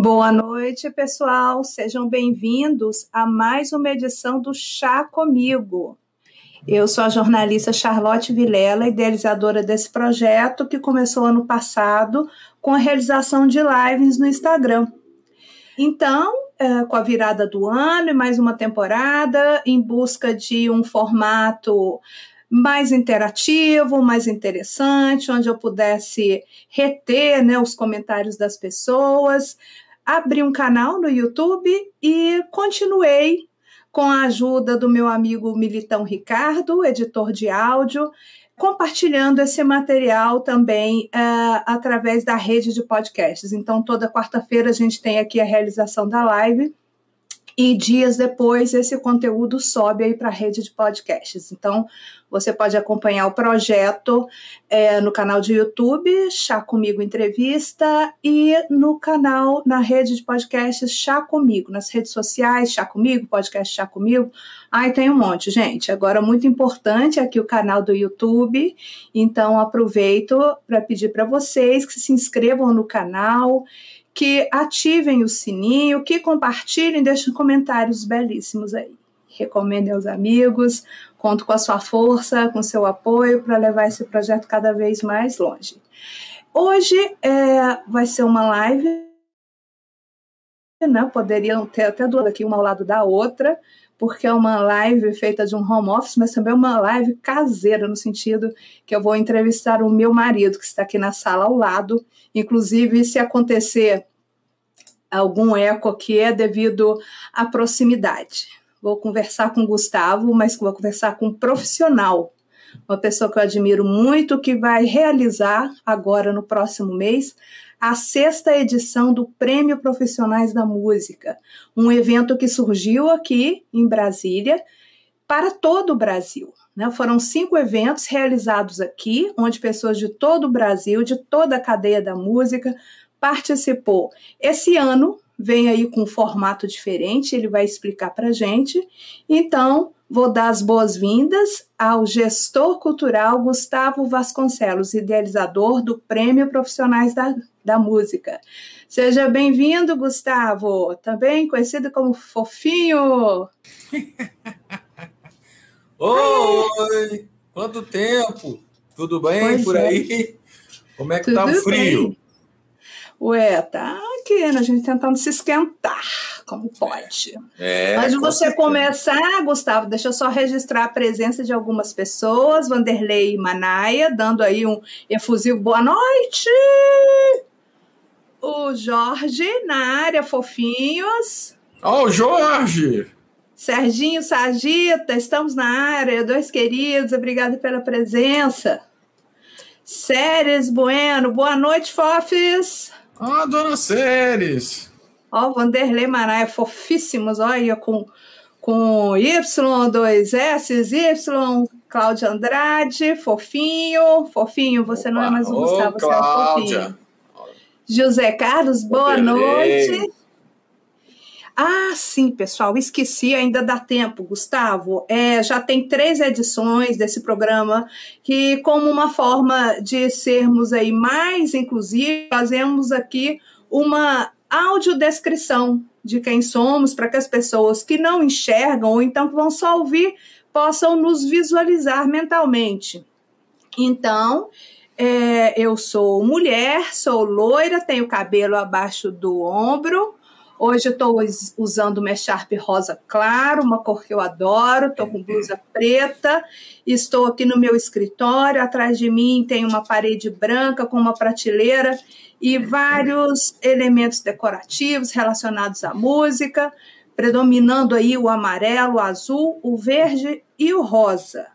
Boa noite, pessoal. Sejam bem-vindos a mais uma edição do Chá Comigo. Eu sou a jornalista Charlotte Vilela, idealizadora desse projeto que começou ano passado com a realização de lives no Instagram. Então, é, com a virada do ano e mais uma temporada, em busca de um formato mais interativo, mais interessante, onde eu pudesse reter né, os comentários das pessoas, abri um canal no YouTube e continuei com a ajuda do meu amigo Militão Ricardo, editor de áudio, compartilhando esse material também uh, através da rede de podcasts. Então, toda quarta-feira a gente tem aqui a realização da live e dias depois esse conteúdo sobe aí para a rede de podcasts. Então, você pode acompanhar o projeto é, no canal de YouTube, Chá Comigo Entrevista, e no canal, na rede de podcasts Chá Comigo, nas redes sociais, Chá Comigo, podcast Chá Comigo. Ai, tem um monte, gente. Agora, muito importante aqui o canal do YouTube, então aproveito para pedir para vocês que se inscrevam no canal que ativem o sininho, que compartilhem, deixem comentários belíssimos aí. Recomendem aos amigos, conto com a sua força, com seu apoio para levar esse projeto cada vez mais longe. Hoje é, vai ser uma live, né? poderiam ter até duas aqui, uma ao lado da outra, porque é uma live feita de um home office, mas também é uma live caseira, no sentido que eu vou entrevistar o meu marido, que está aqui na sala ao lado. Inclusive, se acontecer algum eco aqui é devido à proximidade. Vou conversar com o Gustavo, mas vou conversar com um profissional, uma pessoa que eu admiro muito, que vai realizar agora no próximo mês a sexta edição do Prêmio Profissionais da Música, um evento que surgiu aqui em Brasília para todo o Brasil. Né? Foram cinco eventos realizados aqui, onde pessoas de todo o Brasil, de toda a cadeia da música, participou. Esse ano vem aí com um formato diferente, ele vai explicar para gente. Então, vou dar as boas-vindas ao gestor cultural Gustavo Vasconcelos, idealizador do Prêmio Profissionais da, da Música. Seja bem-vindo, Gustavo, também conhecido como Fofinho. Oi! Quanto tempo? Tudo bem pois por é. aí? Como é que tá Tudo tá o frio? Bem. Ué, tá aqui, né? A gente tentando se esquentar, como pode. É, Antes de você começar, Gustavo, deixa eu só registrar a presença de algumas pessoas. Vanderlei Manaia, dando aí um efusivo boa noite. O Jorge, na área, fofinhos. Ó, oh, Jorge! Serginho Sargita, estamos na área, dois queridos, obrigada pela presença. Séries Bueno, boa noite, Fofes. Ah, Dona Séries! Ó, Vanderlei Maraia, fofíssimos, olha, com, com Y, dois S, Y, Cláudia Andrade, fofinho, fofinho, você não é mais o Gustavo, você é o fofinho. José Carlos, boa noite. Ah, sim, pessoal, esqueci, ainda dá tempo, Gustavo. É, já tem três edições desse programa que, como uma forma de sermos aí mais inclusivos, fazemos aqui uma audiodescrição de quem somos para que as pessoas que não enxergam ou então que vão só ouvir possam nos visualizar mentalmente. Então, é, eu sou mulher, sou loira, tenho cabelo abaixo do ombro, Hoje eu estou usando uma Sharp rosa claro, uma cor que eu adoro, estou com blusa preta, estou aqui no meu escritório, atrás de mim tem uma parede branca com uma prateleira e vários elementos decorativos relacionados à música, predominando aí o amarelo, o azul, o verde e o rosa.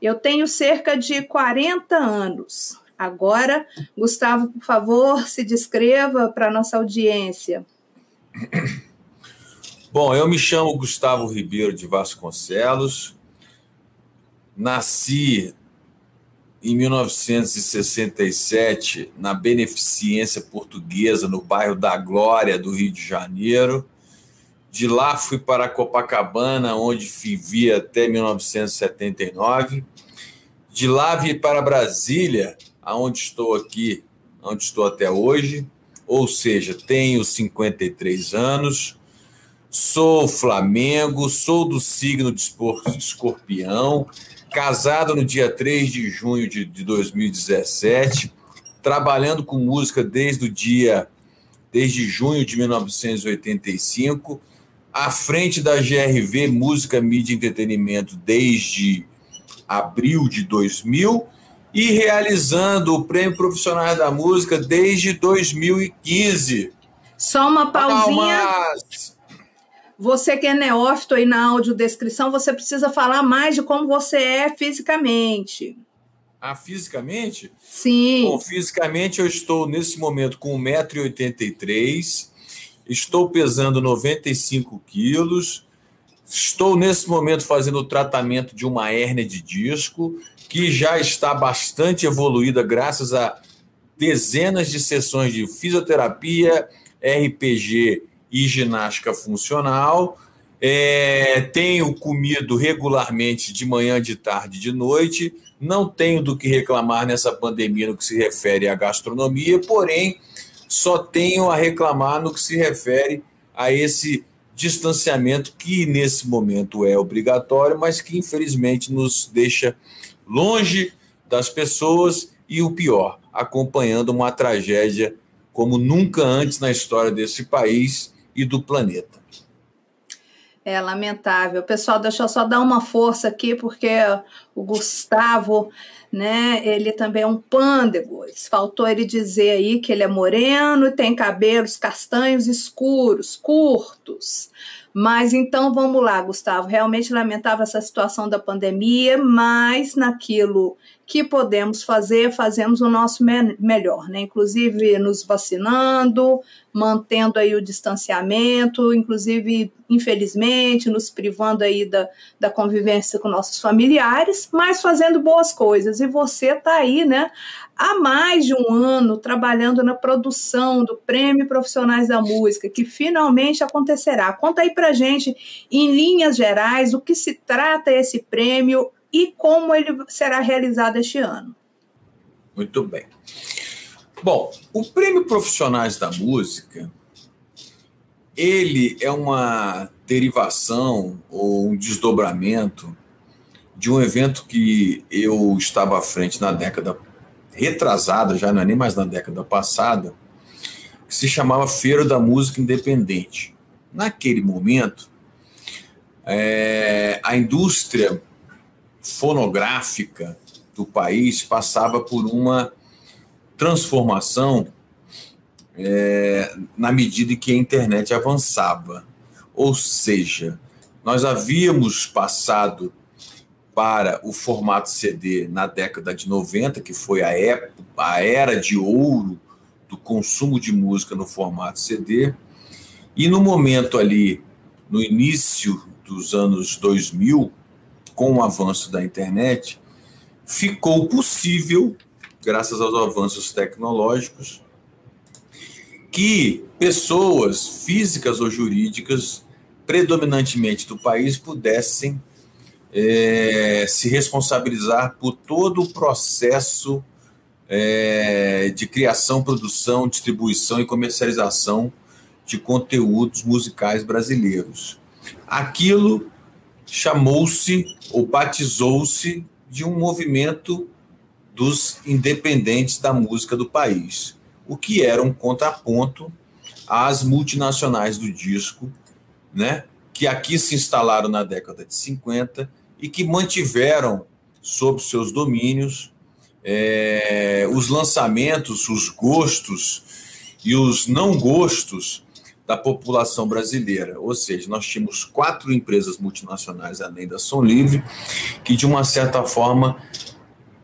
Eu tenho cerca de 40 anos. Agora, Gustavo, por favor, se descreva para a nossa audiência. Bom, eu me chamo Gustavo Ribeiro de Vasconcelos, nasci em 1967 na Beneficência Portuguesa, no bairro da Glória, do Rio de Janeiro. De lá fui para Copacabana, onde vivi até 1979. De lá vim para Brasília, aonde estou aqui, onde estou até hoje. Ou seja, tenho 53 anos, sou Flamengo, sou do signo de escorpião, casado no dia 3 de junho de, de 2017, trabalhando com música desde o dia desde junho de 1985 à frente da GRV Música, Mídia e Entretenimento desde abril de 2000 e realizando o Prêmio Profissionais da Música desde 2015. Só uma pausinha. Você que é neófito aí na audiodescrição, você precisa falar mais de como você é fisicamente. Ah, fisicamente? Sim. Bom, fisicamente eu estou nesse momento com 1,83m, estou pesando 95 quilos, estou nesse momento fazendo o tratamento de uma hérnia de disco, que já está bastante evoluída graças a dezenas de sessões de fisioterapia, RPG e ginástica funcional. É, tenho comido regularmente de manhã, de tarde, de noite. Não tenho do que reclamar nessa pandemia no que se refere à gastronomia, porém só tenho a reclamar no que se refere a esse distanciamento que nesse momento é obrigatório, mas que infelizmente nos deixa longe das pessoas e o pior, acompanhando uma tragédia como nunca antes na história desse país e do planeta. É lamentável. Pessoal, deixa eu só dar uma força aqui, porque o Gustavo né? Ele também é um pândego. Faltou ele dizer aí que ele é moreno e tem cabelos castanhos escuros, curtos. Mas então vamos lá, Gustavo. Realmente lamentável essa situação da pandemia, mas naquilo que podemos fazer, fazemos o nosso me melhor, né? Inclusive nos vacinando, mantendo aí o distanciamento, inclusive, infelizmente, nos privando aí da, da convivência com nossos familiares, mas fazendo boas coisas. E você está aí, né? Há mais de um ano trabalhando na produção do Prêmio Profissionais da Música, que finalmente acontecerá. Conta aí pra gente, em linhas gerais, o que se trata esse prêmio e como ele será realizado este ano. Muito bem. Bom, o Prêmio Profissionais da Música, ele é uma derivação ou um desdobramento de um evento que eu estava à frente na década retrasada, já não é nem mais na década passada, que se chamava Feira da Música Independente. Naquele momento, é, a indústria fonográfica do país passava por uma transformação é, na medida em que a internet avançava. Ou seja, nós havíamos passado para o formato CD na década de 90, que foi a, época, a era de ouro do consumo de música no formato CD, e no momento ali, no início dos anos 2000, com o avanço da internet, ficou possível, graças aos avanços tecnológicos, que pessoas físicas ou jurídicas, predominantemente do país, pudessem é, se responsabilizar por todo o processo é, de criação, produção, distribuição e comercialização de conteúdos musicais brasileiros. Aquilo chamou-se ou batizou-se de um movimento dos independentes da música do país, o que era um contraponto às multinacionais do disco, né, que aqui se instalaram na década de 50 e que mantiveram sob seus domínios é, os lançamentos, os gostos e os não gostos da população brasileira. Ou seja, nós tínhamos quatro empresas multinacionais além da Som Livre que, de uma certa forma,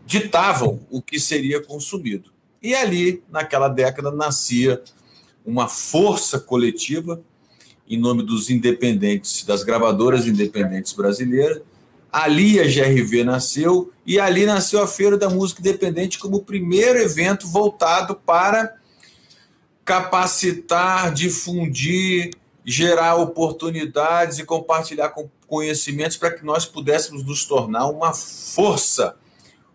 ditavam o que seria consumido. E ali, naquela década, nascia uma força coletiva em nome dos independentes, das gravadoras independentes brasileiras. Ali a GRV nasceu e ali nasceu a Feira da Música Independente como o primeiro evento voltado para capacitar, difundir, gerar oportunidades e compartilhar conhecimentos para que nós pudéssemos nos tornar uma força,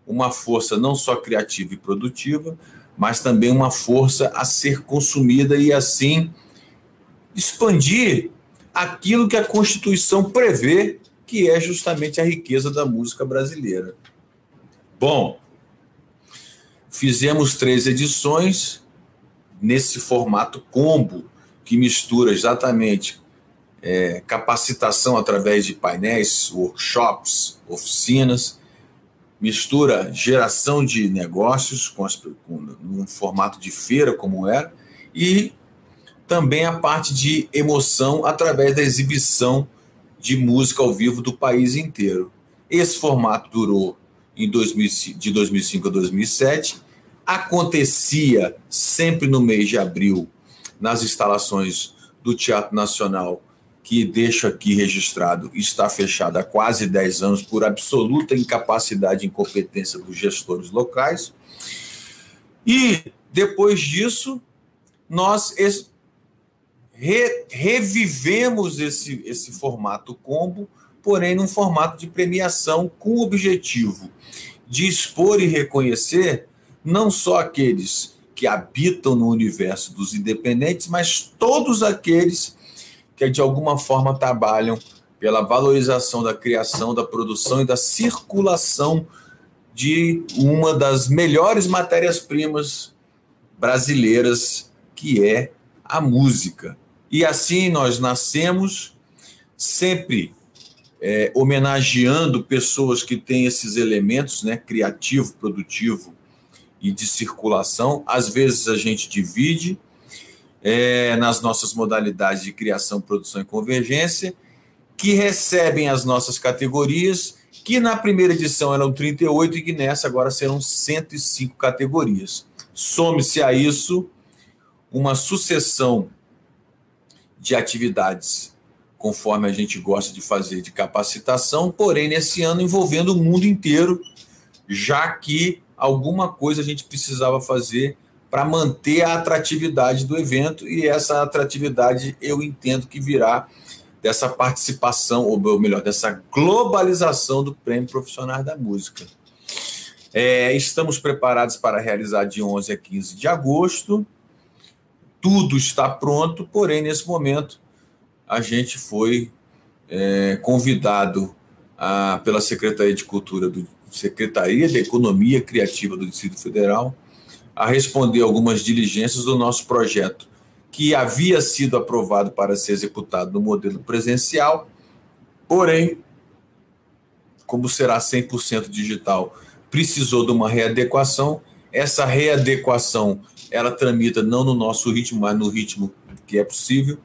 uma força não só criativa e produtiva, mas também uma força a ser consumida e assim expandir aquilo que a Constituição prevê, que é justamente a riqueza da música brasileira. Bom, fizemos três edições nesse formato combo, que mistura exatamente é, capacitação através de painéis, workshops, oficinas, mistura geração de negócios com, as, com num formato de feira como era e também a parte de emoção através da exibição de música ao vivo do país inteiro. Esse formato durou em 2000, de 2005 a 2007, acontecia sempre no mês de abril nas instalações do Teatro Nacional, que deixo aqui registrado, está fechado há quase 10 anos por absoluta incapacidade e incompetência dos gestores locais. E depois disso, nós re, revivemos esse, esse formato combo, porém num formato de premiação com o objetivo de expor e reconhecer não só aqueles que habitam no universo dos independentes, mas todos aqueles que de alguma forma trabalham pela valorização da criação, da produção e da circulação de uma das melhores matérias-primas brasileiras, que é a música. E assim nós nascemos sempre é, homenageando pessoas que têm esses elementos, né, criativo, produtivo e de circulação. Às vezes a gente divide é, nas nossas modalidades de criação, produção e convergência, que recebem as nossas categorias, que na primeira edição eram 38 e que nessa agora serão 105 categorias. Some-se a isso uma sucessão de atividades, conforme a gente gosta de fazer, de capacitação, porém, nesse ano envolvendo o mundo inteiro, já que alguma coisa a gente precisava fazer para manter a atratividade do evento, e essa atratividade eu entendo que virá dessa participação, ou melhor, dessa globalização do Prêmio Profissional da Música. É, estamos preparados para realizar de 11 a 15 de agosto tudo está pronto, porém, nesse momento, a gente foi é, convidado a, pela Secretaria de Cultura, do, Secretaria de Economia Criativa do Distrito Federal, a responder algumas diligências do nosso projeto, que havia sido aprovado para ser executado no modelo presencial, porém, como será 100% digital, precisou de uma readequação. Essa readequação ela tramita não no nosso ritmo, mas no ritmo que é possível.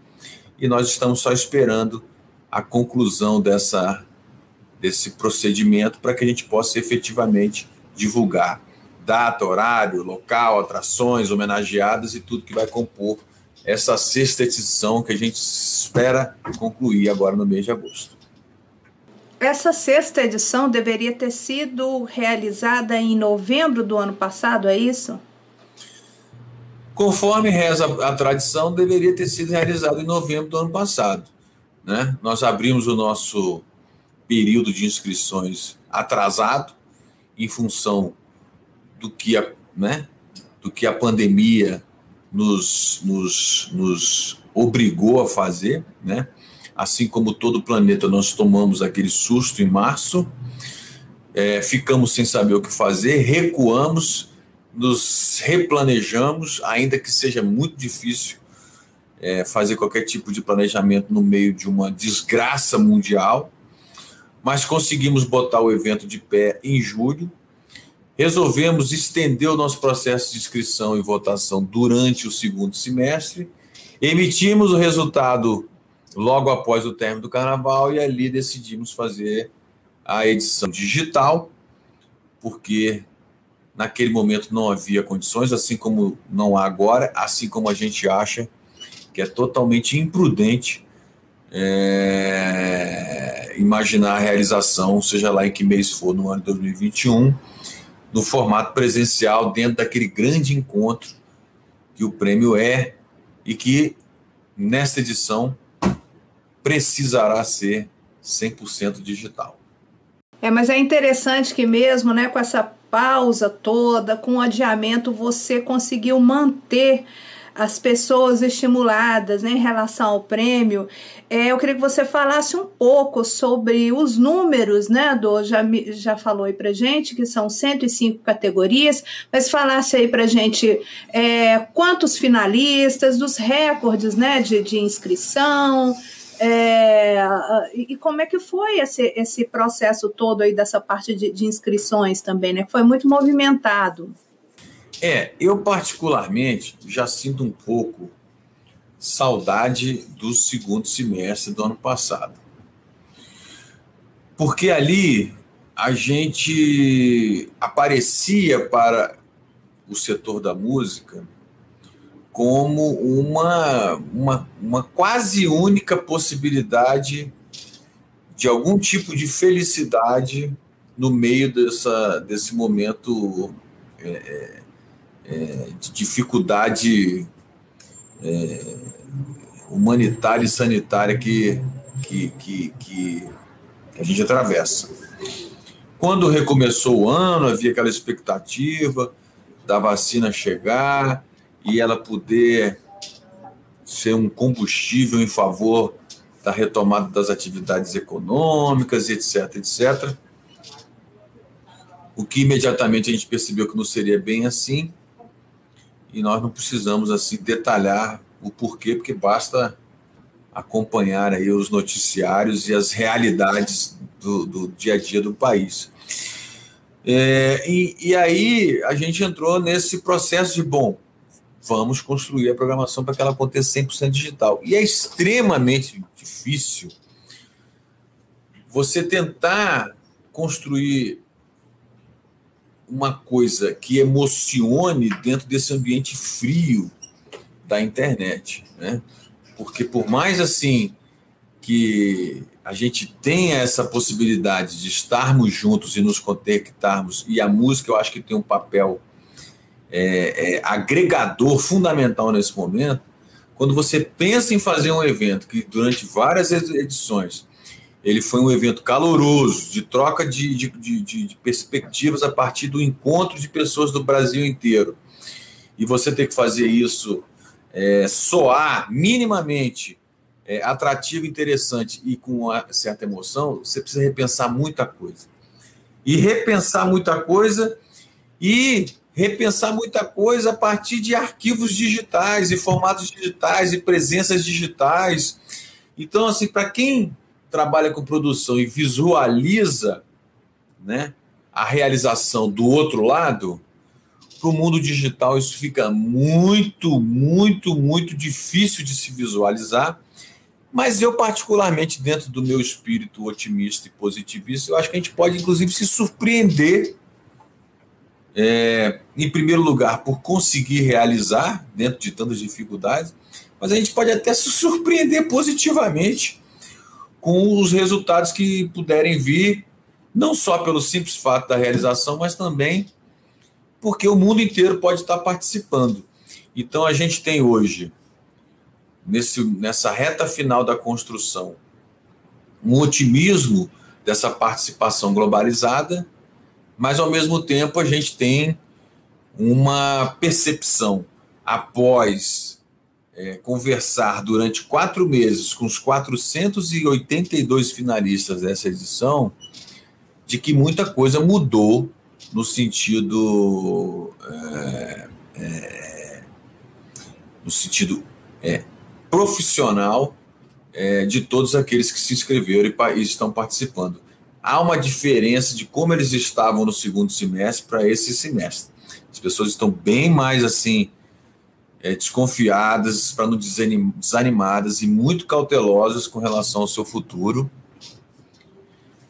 E nós estamos só esperando a conclusão dessa, desse procedimento para que a gente possa efetivamente divulgar data, horário, local, atrações, homenageadas e tudo que vai compor essa sexta edição que a gente espera concluir agora no mês de agosto. Essa sexta edição deveria ter sido realizada em novembro do ano passado, é isso? Conforme reza a tradição, deveria ter sido realizado em novembro do ano passado. Né? Nós abrimos o nosso período de inscrições atrasado, em função do que a, né, do que a pandemia nos, nos, nos obrigou a fazer. Né? Assim como todo o planeta, nós tomamos aquele susto em março, é, ficamos sem saber o que fazer, recuamos nos replanejamos, ainda que seja muito difícil é, fazer qualquer tipo de planejamento no meio de uma desgraça mundial, mas conseguimos botar o evento de pé em julho. Resolvemos estender o nosso processo de inscrição e votação durante o segundo semestre. Emitimos o resultado logo após o término do carnaval e ali decidimos fazer a edição digital, porque Naquele momento não havia condições, assim como não há agora, assim como a gente acha que é totalmente imprudente é, imaginar a realização, seja lá em que mês for, no ano de 2021, no formato presencial, dentro daquele grande encontro que o prêmio é e que, nesta edição, precisará ser 100% digital. É, mas é interessante que mesmo, né, com essa pausa toda, com o adiamento, você conseguiu manter as pessoas estimuladas né, em relação ao prêmio. É, eu queria que você falasse um pouco sobre os números, né, do já, já falou aí pra gente que são 105 categorias, mas falasse aí pra gente é, quantos finalistas, dos recordes né, de, de inscrição, é, e como é que foi esse, esse processo todo aí dessa parte de, de inscrições também, né? Foi muito movimentado. É, eu particularmente já sinto um pouco saudade do segundo semestre do ano passado. Porque ali a gente aparecia para o setor da música como uma, uma, uma quase única possibilidade de algum tipo de felicidade no meio dessa, desse momento é, é, de dificuldade é, humanitária e sanitária que, que, que, que a gente atravessa. Quando recomeçou o ano, havia aquela expectativa da vacina chegar, e ela poder ser um combustível em favor da retomada das atividades econômicas, etc, etc. O que imediatamente a gente percebeu que não seria bem assim, e nós não precisamos assim detalhar o porquê, porque basta acompanhar aí os noticiários e as realidades do, do dia a dia do país. É, e, e aí a gente entrou nesse processo de, bom, vamos construir a programação para que ela aconteça 100% digital. E é extremamente difícil você tentar construir uma coisa que emocione dentro desse ambiente frio da internet, né? Porque por mais assim que a gente tenha essa possibilidade de estarmos juntos e nos conectarmos, e a música eu acho que tem um papel é, é, agregador fundamental nesse momento, quando você pensa em fazer um evento que durante várias edições ele foi um evento caloroso, de troca de, de, de, de perspectivas a partir do encontro de pessoas do Brasil inteiro, e você ter que fazer isso é, soar minimamente é, atrativo, interessante e com uma certa emoção, você precisa repensar muita coisa. E repensar muita coisa e repensar muita coisa a partir de arquivos digitais e formatos digitais e presenças digitais. Então, assim, para quem trabalha com produção e visualiza né, a realização do outro lado, para o mundo digital isso fica muito, muito, muito difícil de se visualizar. Mas eu, particularmente, dentro do meu espírito otimista e positivista, eu acho que a gente pode, inclusive, se surpreender é, em primeiro lugar, por conseguir realizar dentro de tantas dificuldades, mas a gente pode até se surpreender positivamente com os resultados que puderem vir, não só pelo simples fato da realização, mas também porque o mundo inteiro pode estar participando. Então a gente tem hoje, nesse, nessa reta final da construção, um otimismo dessa participação globalizada mas ao mesmo tempo a gente tem uma percepção após é, conversar durante quatro meses com os 482 finalistas dessa edição de que muita coisa mudou no sentido é, é, no sentido é, profissional é, de todos aqueles que se inscreveram e, e estão participando há uma diferença de como eles estavam no segundo semestre para esse semestre. As pessoas estão bem mais assim é, desconfiadas, para não desanimadas e muito cautelosas com relação ao seu futuro.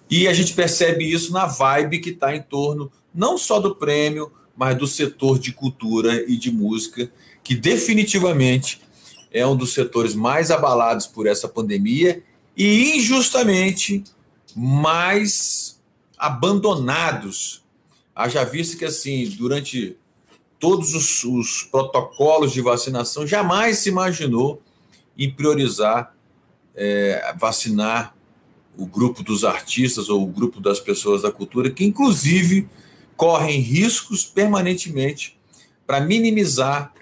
E a gente percebe isso na vibe que está em torno não só do prêmio, mas do setor de cultura e de música, que definitivamente é um dos setores mais abalados por essa pandemia e injustamente mais abandonados. Haja visto que, assim, durante todos os, os, protocolos de vacinação, jamais se imaginou em priorizar é, vacinar o grupo dos artistas ou o grupo das pessoas da cultura, que inclusive correm riscos permanentemente para minimizar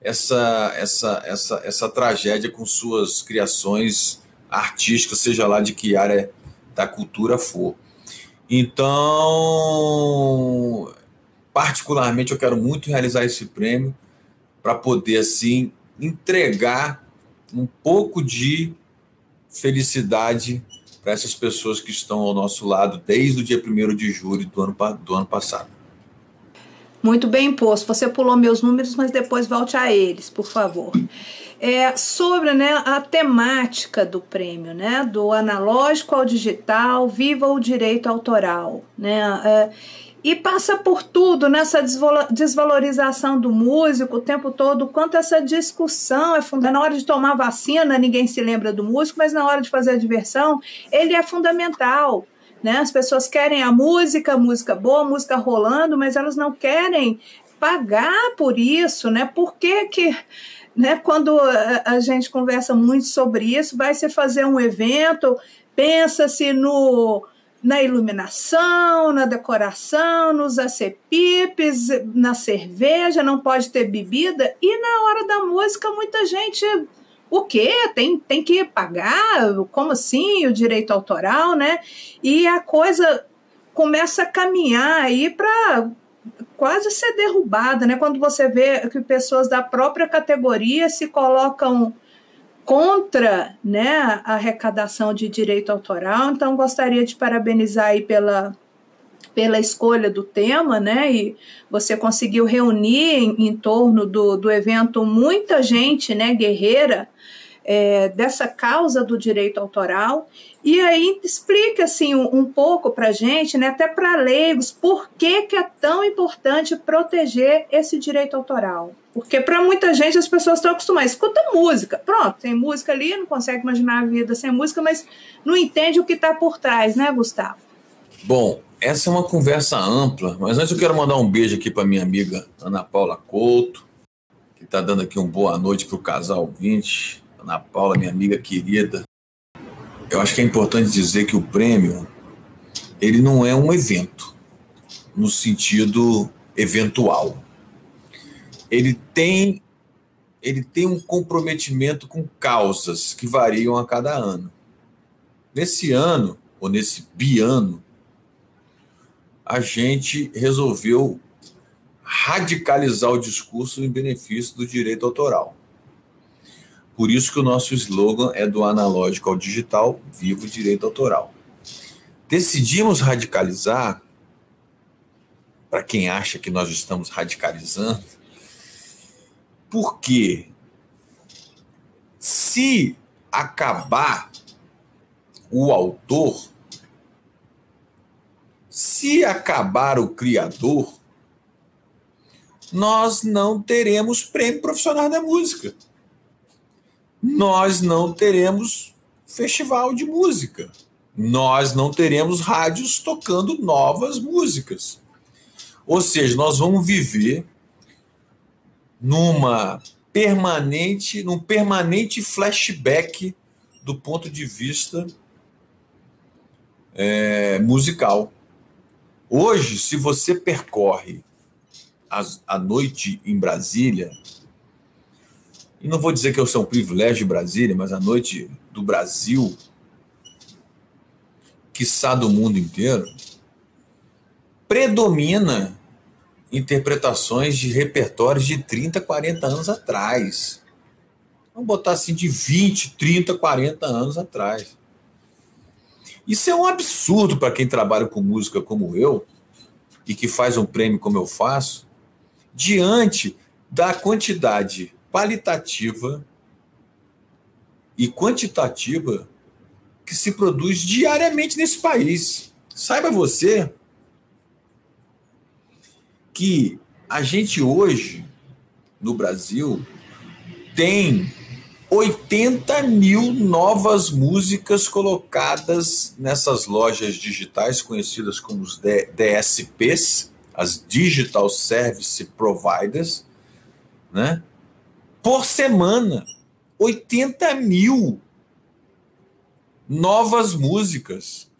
essa, essa, essa, essa tragédia com suas criações artísticas, seja lá de que área da cultura for. Então, particularmente, eu quero muito realizar esse prêmio para poder, assim, entregar um pouco de felicidade para essas pessoas que estão ao nosso lado desde o dia 1 de julho do ano, do ano passado. Muito bem posto. Você pulou meus números, mas depois volte a eles, por favor. É, sobre né, a temática do prêmio, né, do analógico ao digital, viva o direito autoral. Né, é, e passa por tudo nessa desvalorização do músico o tempo todo, quanto essa discussão é fundamental. Na hora de tomar vacina, ninguém se lembra do músico, mas na hora de fazer a diversão, ele é fundamental. Né? As pessoas querem a música, música boa, música rolando, mas elas não querem pagar por isso, né? Por que que né, quando a gente conversa muito sobre isso, vai se fazer um evento, pensa-se no na iluminação, na decoração, nos acepipes, na cerveja, não pode ter bebida. E na hora da música, muita gente o quê? Tem, tem que pagar? Como assim? O direito autoral, né? E a coisa começa a caminhar aí para quase ser derrubada, né? Quando você vê que pessoas da própria categoria se colocam contra, né, a arrecadação de direito autoral. Então gostaria de parabenizar aí pela pela escolha do tema, né? E você conseguiu reunir em, em torno do, do evento muita gente, né, guerreira, é, dessa causa do direito autoral. E aí explica assim um, um pouco para gente, né, até para leigos, por que, que é tão importante proteger esse direito autoral. Porque para muita gente as pessoas estão acostumadas, escuta música, pronto, tem música ali, não consegue imaginar a vida sem música, mas não entende o que está por trás, né, Gustavo? Bom, essa é uma conversa ampla, mas antes eu quero mandar um beijo aqui para minha amiga Ana Paula Couto, que está dando aqui uma boa noite para o casal 20. Ana Paula, minha amiga querida. Eu acho que é importante dizer que o prêmio ele não é um evento no sentido eventual. Ele tem ele tem um comprometimento com causas que variam a cada ano. Nesse ano, ou nesse biano, a gente resolveu radicalizar o discurso em benefício do direito autoral. Por isso que o nosso slogan é do analógico ao digital, viva o direito autoral. Decidimos radicalizar, para quem acha que nós estamos radicalizando, porque se acabar o autor, se acabar o criador, nós não teremos prêmio profissional da música. Nós não teremos festival de música. Nós não teremos rádios tocando novas músicas. Ou seja, nós vamos viver numa permanente, num permanente flashback do ponto de vista é, musical. Hoje, se você percorre as, a noite em Brasília, e não vou dizer que eu sou um privilégio de Brasília, mas a noite do Brasil, quiçá do mundo inteiro, predomina interpretações de repertórios de 30, 40 anos atrás. Vamos botar assim, de 20, 30, 40 anos atrás. Isso é um absurdo para quem trabalha com música como eu e que faz um prêmio como eu faço, diante da quantidade qualitativa e quantitativa que se produz diariamente nesse país. Saiba você que a gente hoje, no Brasil, tem 80 mil novas músicas colocadas nessas lojas digitais conhecidas como os DSPs, as Digital Service Providers, né? Por semana, 80 mil novas músicas.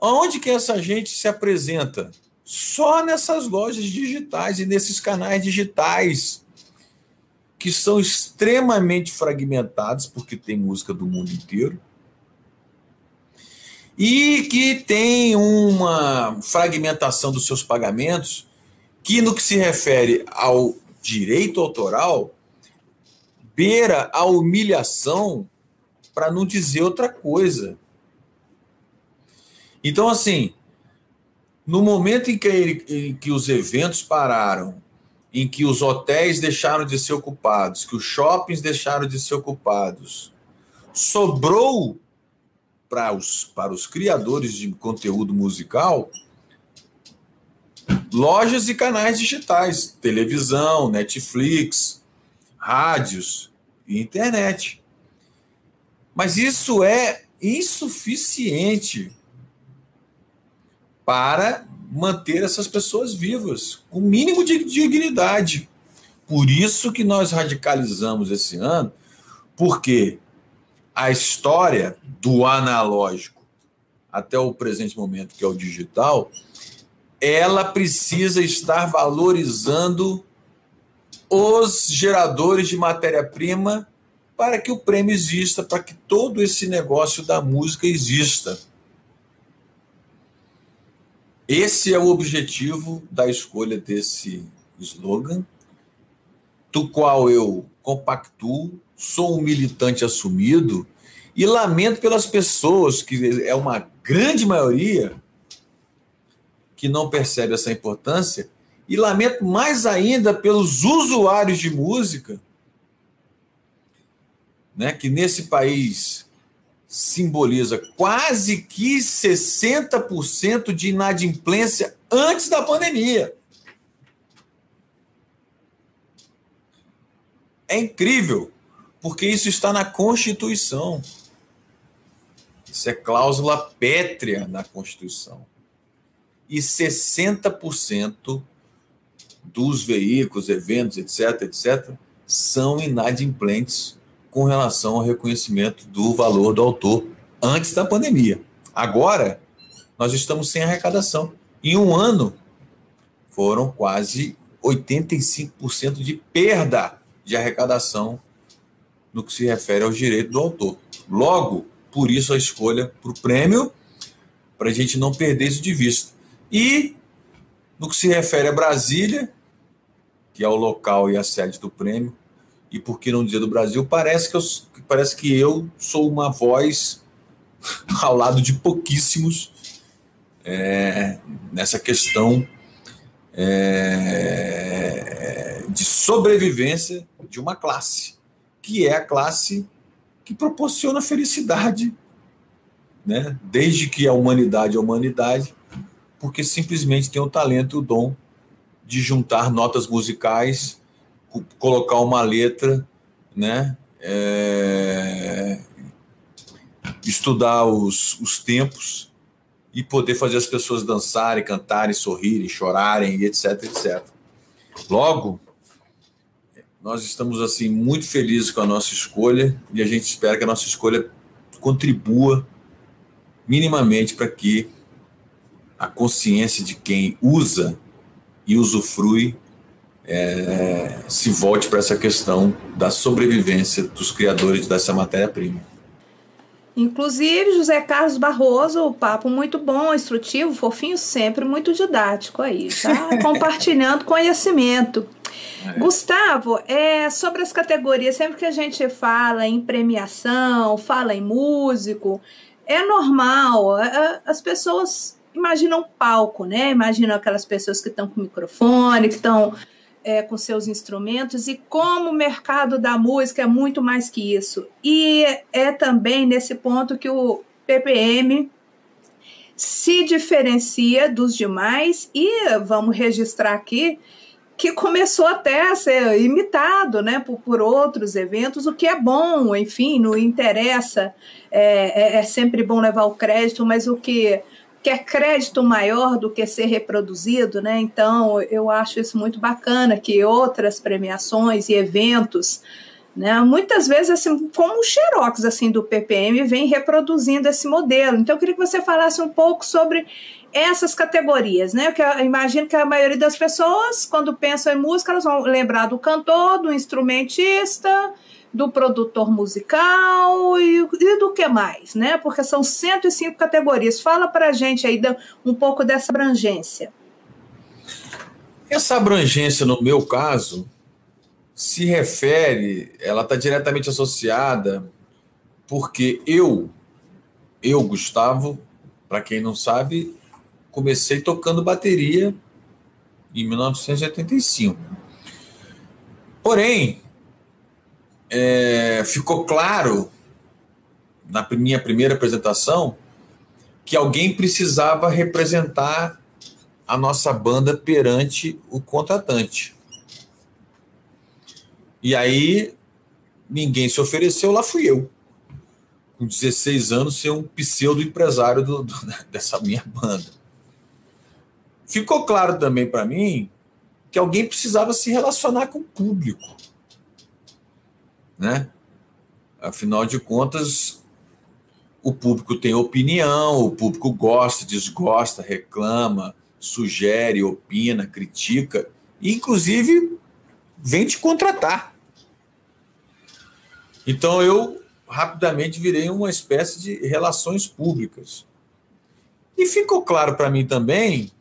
Onde que essa gente se apresenta? Só nessas lojas digitais e nesses canais digitais que são extremamente fragmentados, porque tem música do mundo inteiro, e que tem uma fragmentação dos seus pagamentos, que no que se refere ao direito autoral, beira a humilhação, para não dizer outra coisa. Então, assim, no momento em que, ele, em que os eventos pararam, em que os hotéis deixaram de ser ocupados, que os shoppings deixaram de ser ocupados, sobrou para os, para os criadores de conteúdo musical lojas e canais digitais, televisão, Netflix, rádios e internet. Mas isso é insuficiente para manter essas pessoas vivas, com o mínimo de dignidade. Por isso que nós radicalizamos esse ano, porque a história do analógico até o presente momento, que é o digital, ela precisa estar valorizando os geradores de matéria-prima para que o prêmio exista, para que todo esse negócio da música exista. Esse é o objetivo da escolha desse slogan, do qual eu compactuo, sou um militante assumido e lamento pelas pessoas, que é uma grande maioria, que não percebe essa importância, e lamento mais ainda pelos usuários de música, né, que nesse país simboliza quase que 60% de inadimplência antes da pandemia. É incrível, porque isso está na Constituição. Isso é cláusula pétrea na Constituição. E 60% dos veículos, eventos, etc., etc., são inadimplentes com relação ao reconhecimento do valor do autor antes da pandemia. Agora, nós estamos sem arrecadação. Em um ano, foram quase 85% de perda de arrecadação no que se refere ao direito do autor. Logo, por isso a escolha para o prêmio, para a gente não perder isso de vista. E no que se refere a Brasília, que é o local e a sede do prêmio, e por que não dizer do Brasil, parece que eu, parece que eu sou uma voz ao lado de pouquíssimos é, nessa questão é, de sobrevivência de uma classe, que é a classe que proporciona felicidade, né? desde que a humanidade é a humanidade, porque simplesmente tem o talento e o dom de juntar notas musicais colocar uma letra, né? É, estudar os, os tempos e poder fazer as pessoas dançarem, cantarem, sorrirem, chorarem, etc, etc. Logo, nós estamos assim muito felizes com a nossa escolha e a gente espera que a nossa escolha contribua minimamente para que a consciência de quem usa e usufrui é, se volte para essa questão da sobrevivência dos criadores dessa matéria-prima. Inclusive, José Carlos Barroso, o papo muito bom, instrutivo, fofinho, sempre muito didático aí, tá? Compartilhando conhecimento. É. Gustavo, é, sobre as categorias, sempre que a gente fala em premiação, fala em músico, é normal, as pessoas imaginam palco, né? Imaginam aquelas pessoas que estão com microfone, que estão é, com seus instrumentos e como o mercado da música é muito mais que isso. E é também nesse ponto que o PPM se diferencia dos demais e vamos registrar aqui que começou até a ser imitado né, por, por outros eventos, o que é bom, enfim, não interessa, é, é, é sempre bom levar o crédito, mas o que quer crédito maior do que ser reproduzido, né? Então eu acho isso muito bacana que outras premiações e eventos, né? Muitas vezes assim, como o xerox assim do PPM vem reproduzindo esse modelo. Então eu queria que você falasse um pouco sobre essas categorias, né? Que eu imagino que a maioria das pessoas, quando pensam em música, elas vão lembrar do cantor, do instrumentista, do produtor musical e, e, do que mais, né? Porque são 105 categorias. Fala para a gente aí um pouco dessa abrangência. Essa abrangência, no meu caso, se refere, ela está diretamente associada porque eu, eu, Gustavo, para quem não sabe, comecei tocando bateria em 1985. Porém, é, ficou claro na minha primeira apresentação que alguém precisava representar a nossa banda perante o contratante. E aí ninguém se ofereceu, lá fui eu. Com 16 anos, ser um pseudo empresário do, do, dessa minha banda. Ficou claro também para mim que alguém precisava se relacionar com o público né? Afinal de contas, o público tem opinião, o público gosta, desgosta, reclama, sugere, opina, critica, e inclusive vem te contratar. Então eu rapidamente virei uma espécie de relações públicas. E ficou claro para mim também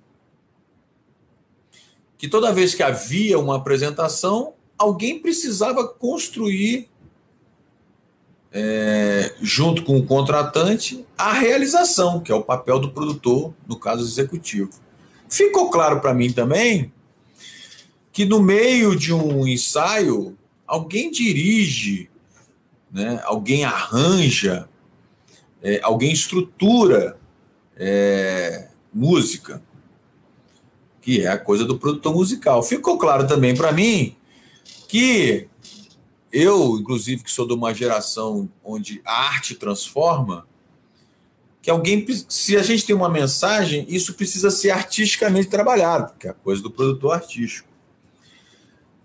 que toda vez que havia uma apresentação, alguém precisava construir, é, junto com o contratante, a realização, que é o papel do produtor, no caso executivo. Ficou claro para mim também que no meio de um ensaio, alguém dirige, né, alguém arranja, é, alguém estrutura é, música, que é a coisa do produtor musical. Ficou claro também para mim que eu, inclusive, que sou de uma geração onde a arte transforma, que alguém, se a gente tem uma mensagem, isso precisa ser artisticamente trabalhado, que é a coisa do produtor artístico.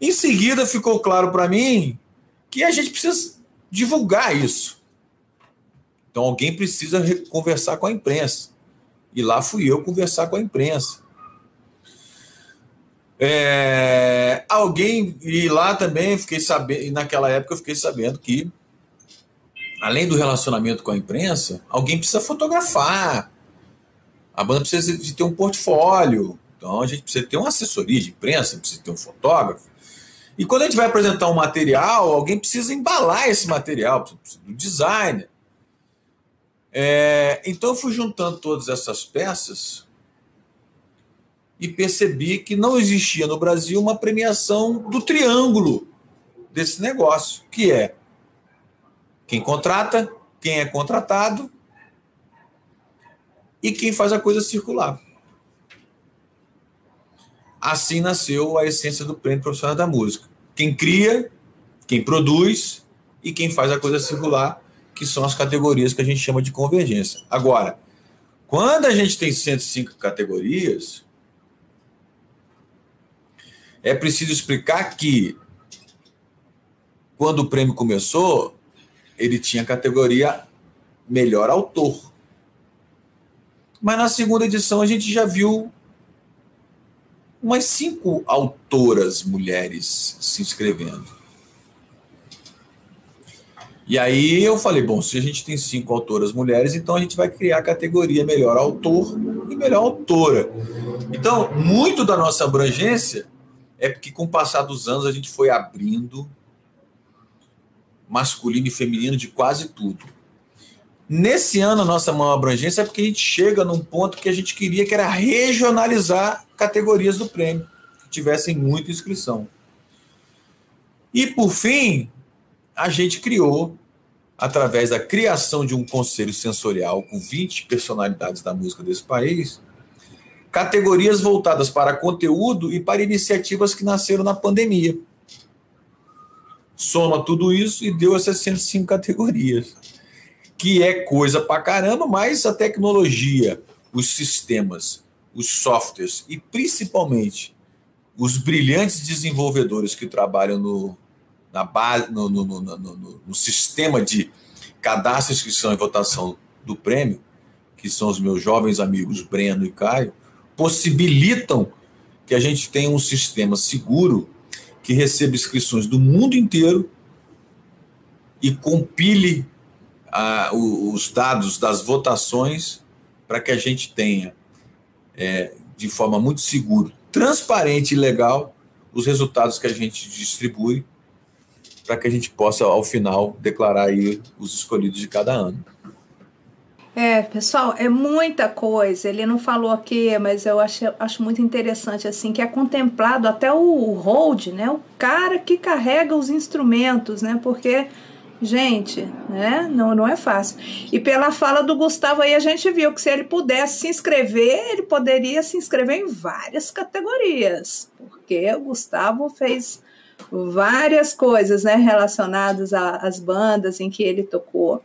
Em seguida, ficou claro para mim que a gente precisa divulgar isso. Então, alguém precisa conversar com a imprensa. E lá fui eu conversar com a imprensa. É, alguém, e lá também fiquei sabendo, naquela época eu fiquei sabendo que, além do relacionamento com a imprensa, alguém precisa fotografar. A banda precisa de ter um portfólio. Então a gente precisa ter uma assessoria de imprensa, precisa ter um fotógrafo. E quando a gente vai apresentar um material, alguém precisa embalar esse material, precisa do designer. É, então eu fui juntando todas essas peças e percebi que não existia no Brasil uma premiação do triângulo desse negócio, que é quem contrata, quem é contratado e quem faz a coisa circular. Assim nasceu a essência do Prêmio Profissional da Música. Quem cria, quem produz e quem faz a coisa circular, que são as categorias que a gente chama de convergência. Agora, quando a gente tem 105 categorias, é preciso explicar que, quando o prêmio começou, ele tinha categoria melhor autor. Mas na segunda edição a gente já viu umas cinco autoras mulheres se inscrevendo. E aí eu falei, bom, se a gente tem cinco autoras mulheres, então a gente vai criar a categoria melhor autor e melhor autora. Então, muito da nossa abrangência é porque com o passar dos anos a gente foi abrindo masculino e feminino de quase tudo. Nesse ano, a nossa maior abrangência é porque a gente chega num ponto que a gente queria, que era regionalizar categorias do prêmio, que tivessem muita inscrição. E, por fim, a gente criou através da criação de um conselho sensorial com 20 personalidades da música desse país, categorias voltadas para conteúdo e para iniciativas que nasceram na pandemia. Soma tudo isso e deu essas 105 categorias, que é coisa pra caramba, mas a tecnologia, os sistemas, os softwares e principalmente os brilhantes desenvolvedores que trabalham no, na base, no, no, no, no, sistema de cadastro, inscrição e votação do prêmio, que são os meus jovens amigos Breno e Caio, possibilitam que a gente tenha um sistema seguro que receba inscrições do mundo inteiro e compile ah, os dados das votações para que a gente tenha, é, de forma muito segura, transparente e legal, os resultados que a gente distribui para que a gente possa, ao final, declarar aí os escolhidos de cada ano. É, pessoal, é muita coisa. Ele não falou aqui, mas eu acho, acho muito interessante assim que é contemplado até o hold, né? O cara que carrega os instrumentos, né? Porque gente, né? Não, não é fácil. E pela fala do Gustavo aí a gente viu que se ele pudesse se inscrever, ele poderia se inscrever em várias categorias, porque o Gustavo fez várias coisas né, relacionadas às bandas em que ele tocou.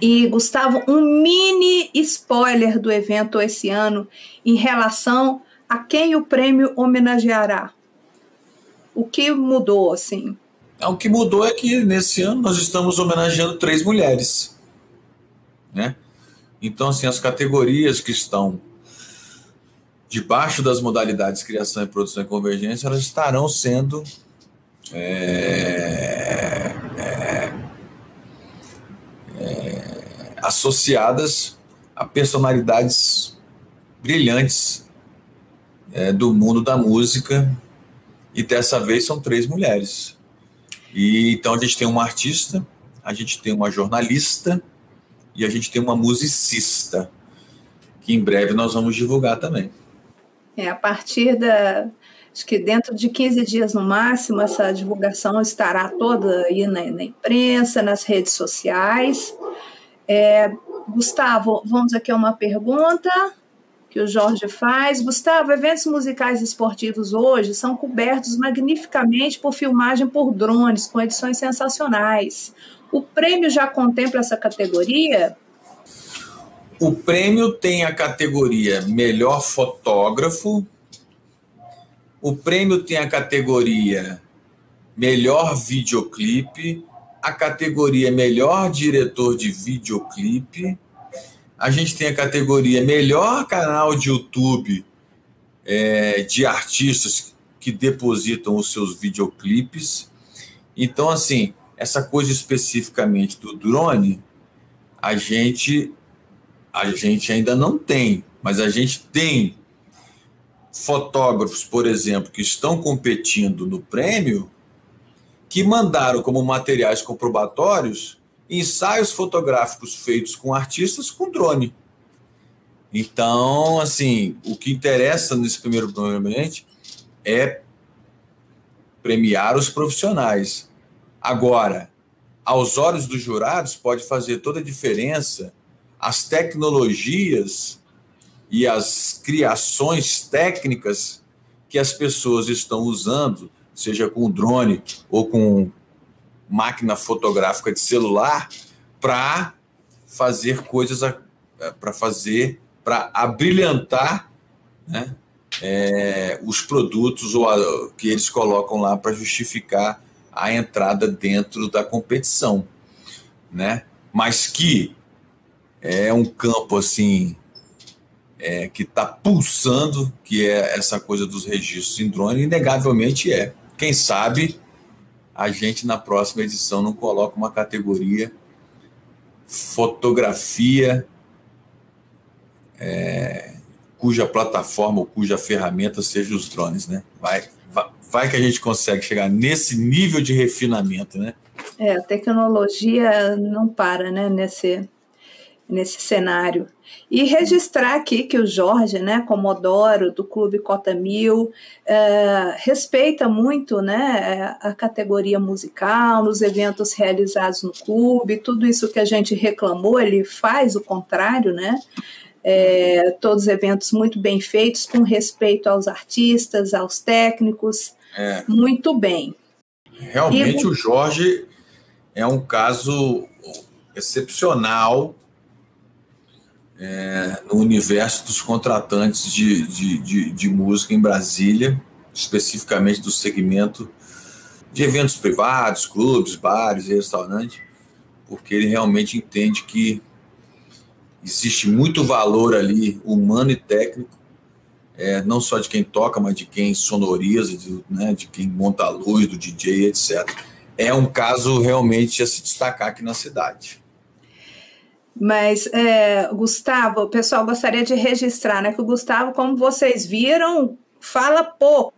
E, Gustavo, um mini spoiler do evento esse ano em relação a quem o prêmio homenageará. O que mudou, assim? É, o que mudou é que nesse ano nós estamos homenageando três mulheres. Né? Então, assim, as categorias que estão debaixo das modalidades criação e produção e convergência, elas estarão sendo é, é, é, associadas a personalidades brilhantes é, do mundo da música e dessa vez são três mulheres. E então a gente tem uma artista, a gente tem uma jornalista e a gente tem uma musicista que em breve nós vamos divulgar também. É, a partir da, Acho que dentro de 15 dias no máximo, essa divulgação estará toda aí na, na imprensa, nas redes sociais. É, Gustavo, vamos aqui a uma pergunta que o Jorge faz. Gustavo, eventos musicais esportivos hoje são cobertos magnificamente por filmagem por drones, com edições sensacionais. O prêmio já contempla essa categoria? O prêmio tem a categoria melhor fotógrafo, o prêmio tem a categoria Melhor Videoclipe, a categoria Melhor Diretor de Videoclipe, a gente tem a categoria Melhor Canal de YouTube é, de artistas que depositam os seus videoclipes. Então, assim, essa coisa especificamente do drone, a gente, a gente ainda não tem, mas a gente tem fotógrafos, por exemplo, que estão competindo no prêmio, que mandaram como materiais comprobatórios ensaios fotográficos feitos com artistas com drone. Então, assim, o que interessa nesse primeiro momento é premiar os profissionais. Agora, aos olhos dos jurados, pode fazer toda a diferença as tecnologias e as criações técnicas que as pessoas estão usando, seja com drone ou com máquina fotográfica de celular, para fazer coisas, para fazer, para abrilhantar né, é, os produtos ou a, que eles colocam lá para justificar a entrada dentro da competição, né? Mas que é um campo assim é, que está pulsando, que é essa coisa dos registros em drone, inegavelmente é. Quem sabe a gente na próxima edição não coloca uma categoria fotografia é, cuja plataforma ou cuja ferramenta seja os drones, né? Vai, vai, vai que a gente consegue chegar nesse nível de refinamento, né? É, a tecnologia não para, né, nesse, nesse cenário. E registrar aqui que o Jorge, né, Comodoro, do Clube Cota Mil, é, respeita muito né, a categoria musical, nos eventos realizados no clube, tudo isso que a gente reclamou, ele faz o contrário, né? É, todos eventos muito bem feitos, com respeito aos artistas, aos técnicos, é. muito bem. Realmente e, o Jorge é um caso excepcional é, no universo dos contratantes de, de, de, de, música em Brasília, especificamente do segmento de eventos privados, clubes, bares e restaurantes, porque ele realmente entende que existe muito valor ali humano e técnico, é, não só de quem toca, mas de quem sonoriza, de, né, de quem monta a luz, do DJ, etc. É um caso realmente a se destacar aqui na cidade. Mas, é, Gustavo, pessoal gostaria de registrar, né? Que o Gustavo, como vocês viram, fala pouco,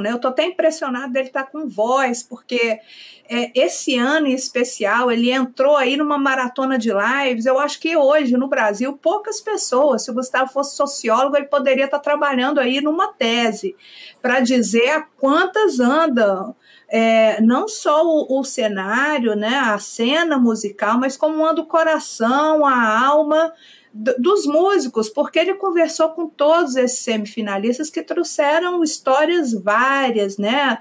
né? Eu estou até impressionado dele estar tá com voz, porque é, esse ano em especial ele entrou aí numa maratona de lives. Eu acho que hoje no Brasil poucas pessoas, se o Gustavo fosse sociólogo, ele poderia estar tá trabalhando aí numa tese para dizer a quantas andam é, não só o, o, cenário, né, a cena musical, mas como anda o coração, a alma dos músicos, porque ele conversou com todos esses semifinalistas que trouxeram histórias várias, né?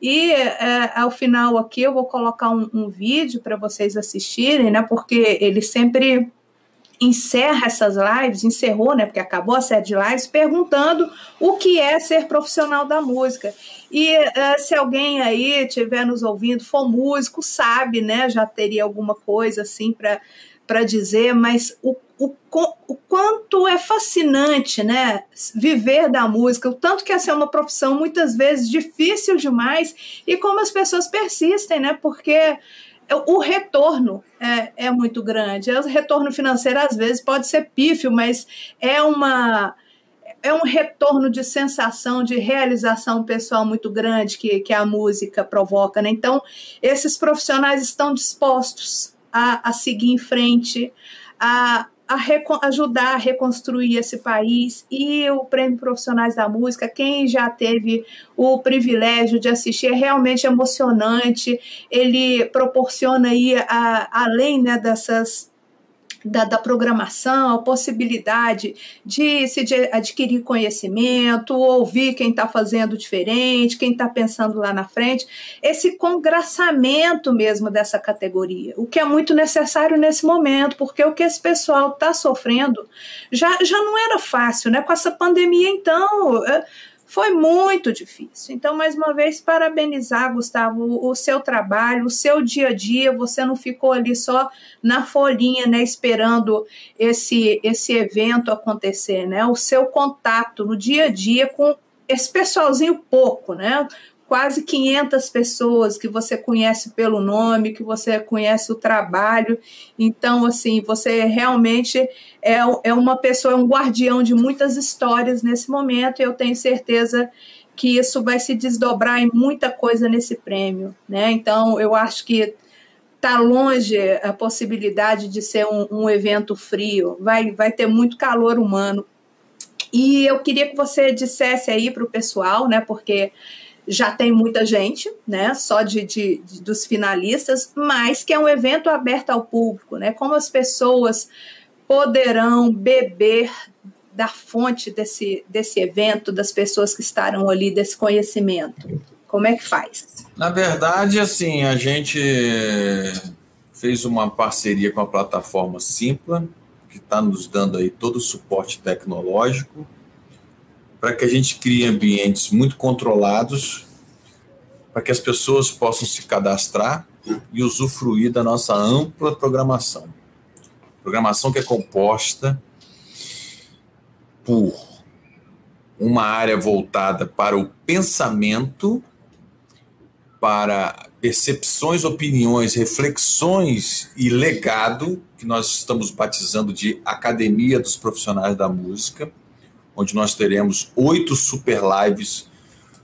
E é, ao final aqui eu vou colocar um, um vídeo para vocês assistirem, né? Porque ele sempre encerra essas lives, encerrou, né, porque acabou a série de lives, perguntando o que é ser profissional da música. E uh, se alguém aí estiver nos ouvindo, for músico, sabe, né, já teria alguma coisa assim para dizer, mas o, o, o quanto é fascinante, né, viver da música, o tanto que essa é uma profissão muitas vezes difícil demais e como as pessoas persistem, né, porque o retorno é, é muito grande. O retorno financeiro, às vezes, pode ser pífio, mas é uma é um retorno de sensação, de realização pessoal muito grande que, que a música provoca. Né? Então, esses profissionais estão dispostos a, a seguir em frente, a, a ajudar a reconstruir esse país e o Prêmio Profissionais da Música, quem já teve o privilégio de assistir, é realmente emocionante, ele proporciona aí, a, além né, dessas da, da, programação, a possibilidade de se de adquirir conhecimento, ouvir quem está fazendo diferente, quem está pensando lá na frente, esse congraçamento mesmo dessa categoria, o que é muito necessário nesse momento, porque o que esse pessoal está sofrendo já, já não era fácil, né? Com essa pandemia, então. É, foi muito difícil. Então, mais uma vez, parabenizar, Gustavo, o seu trabalho, o seu dia a dia. Você não ficou ali só na folhinha, né, esperando esse, esse evento acontecer, né? O seu contato no dia a dia com esse pessoalzinho pouco, né? Quase 500 pessoas que você conhece pelo nome, que você conhece o trabalho. Então, assim, você realmente é, é uma pessoa, é um guardião de muitas histórias nesse momento, e eu tenho certeza que isso vai se desdobrar em muita coisa nesse prêmio. Né? Então, eu acho que está longe a possibilidade de ser um, um evento frio, vai, vai ter muito calor humano. E eu queria que você dissesse aí para o pessoal, né, porque já tem muita gente, né, só de, de, de, dos finalistas, mas que é um evento aberto ao público, né, como as pessoas poderão beber da fonte desse, desse evento, das pessoas que estarão ali, desse conhecimento. Como é que faz? Na verdade, assim, a gente fez uma parceria com a plataforma Simpla, que está nos dando aí todo o suporte tecnológico para que a gente crie ambientes muito controlados, para que as pessoas possam se cadastrar e usufruir da nossa ampla programação. Programação que é composta por uma área voltada para o pensamento, para percepções, opiniões, reflexões e legado, que nós estamos batizando de Academia dos Profissionais da Música onde nós teremos oito super lives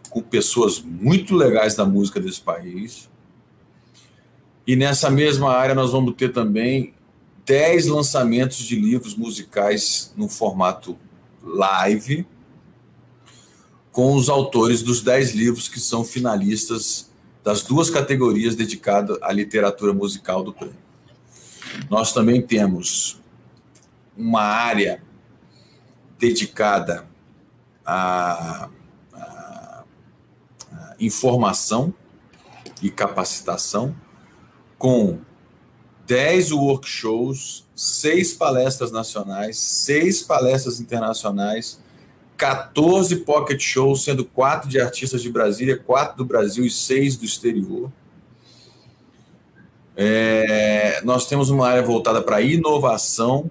com pessoas muito legais da música desse país. E nessa mesma área nós vamos ter também 10 lançamentos de livros musicais no formato live, com os autores dos 10 livros que são finalistas das duas categorias dedicadas à literatura musical do prêmio. Nós também temos uma área dedicada à, à, à informação e capacitação, com 10 workshops, seis palestras nacionais, seis palestras internacionais, 14 pocket shows, sendo quatro de artistas de Brasília, quatro do Brasil e seis do exterior. É, nós temos uma área voltada para inovação,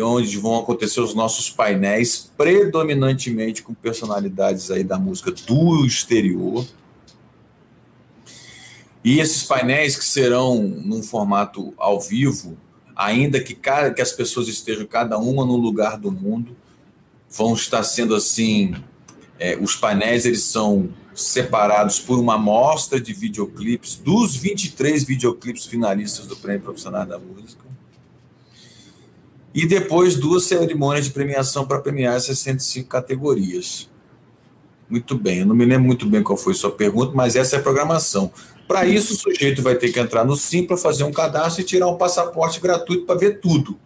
é onde vão acontecer os nossos painéis, predominantemente com personalidades aí da música do exterior. E esses painéis que serão num formato ao vivo, ainda que, cada, que as pessoas estejam cada uma no lugar do mundo, vão estar sendo assim, é, os painéis eles são separados por uma amostra de videoclipes dos 23 videoclipes finalistas do Prêmio Profissional da Música. E depois duas cerimônias de premiação para premiar essas 105 categorias. Muito bem, eu não me lembro muito bem qual foi a sua pergunta, mas essa é a programação. Para isso, o sujeito vai ter que entrar no Simpla, fazer um cadastro e tirar um passaporte gratuito para ver tudo.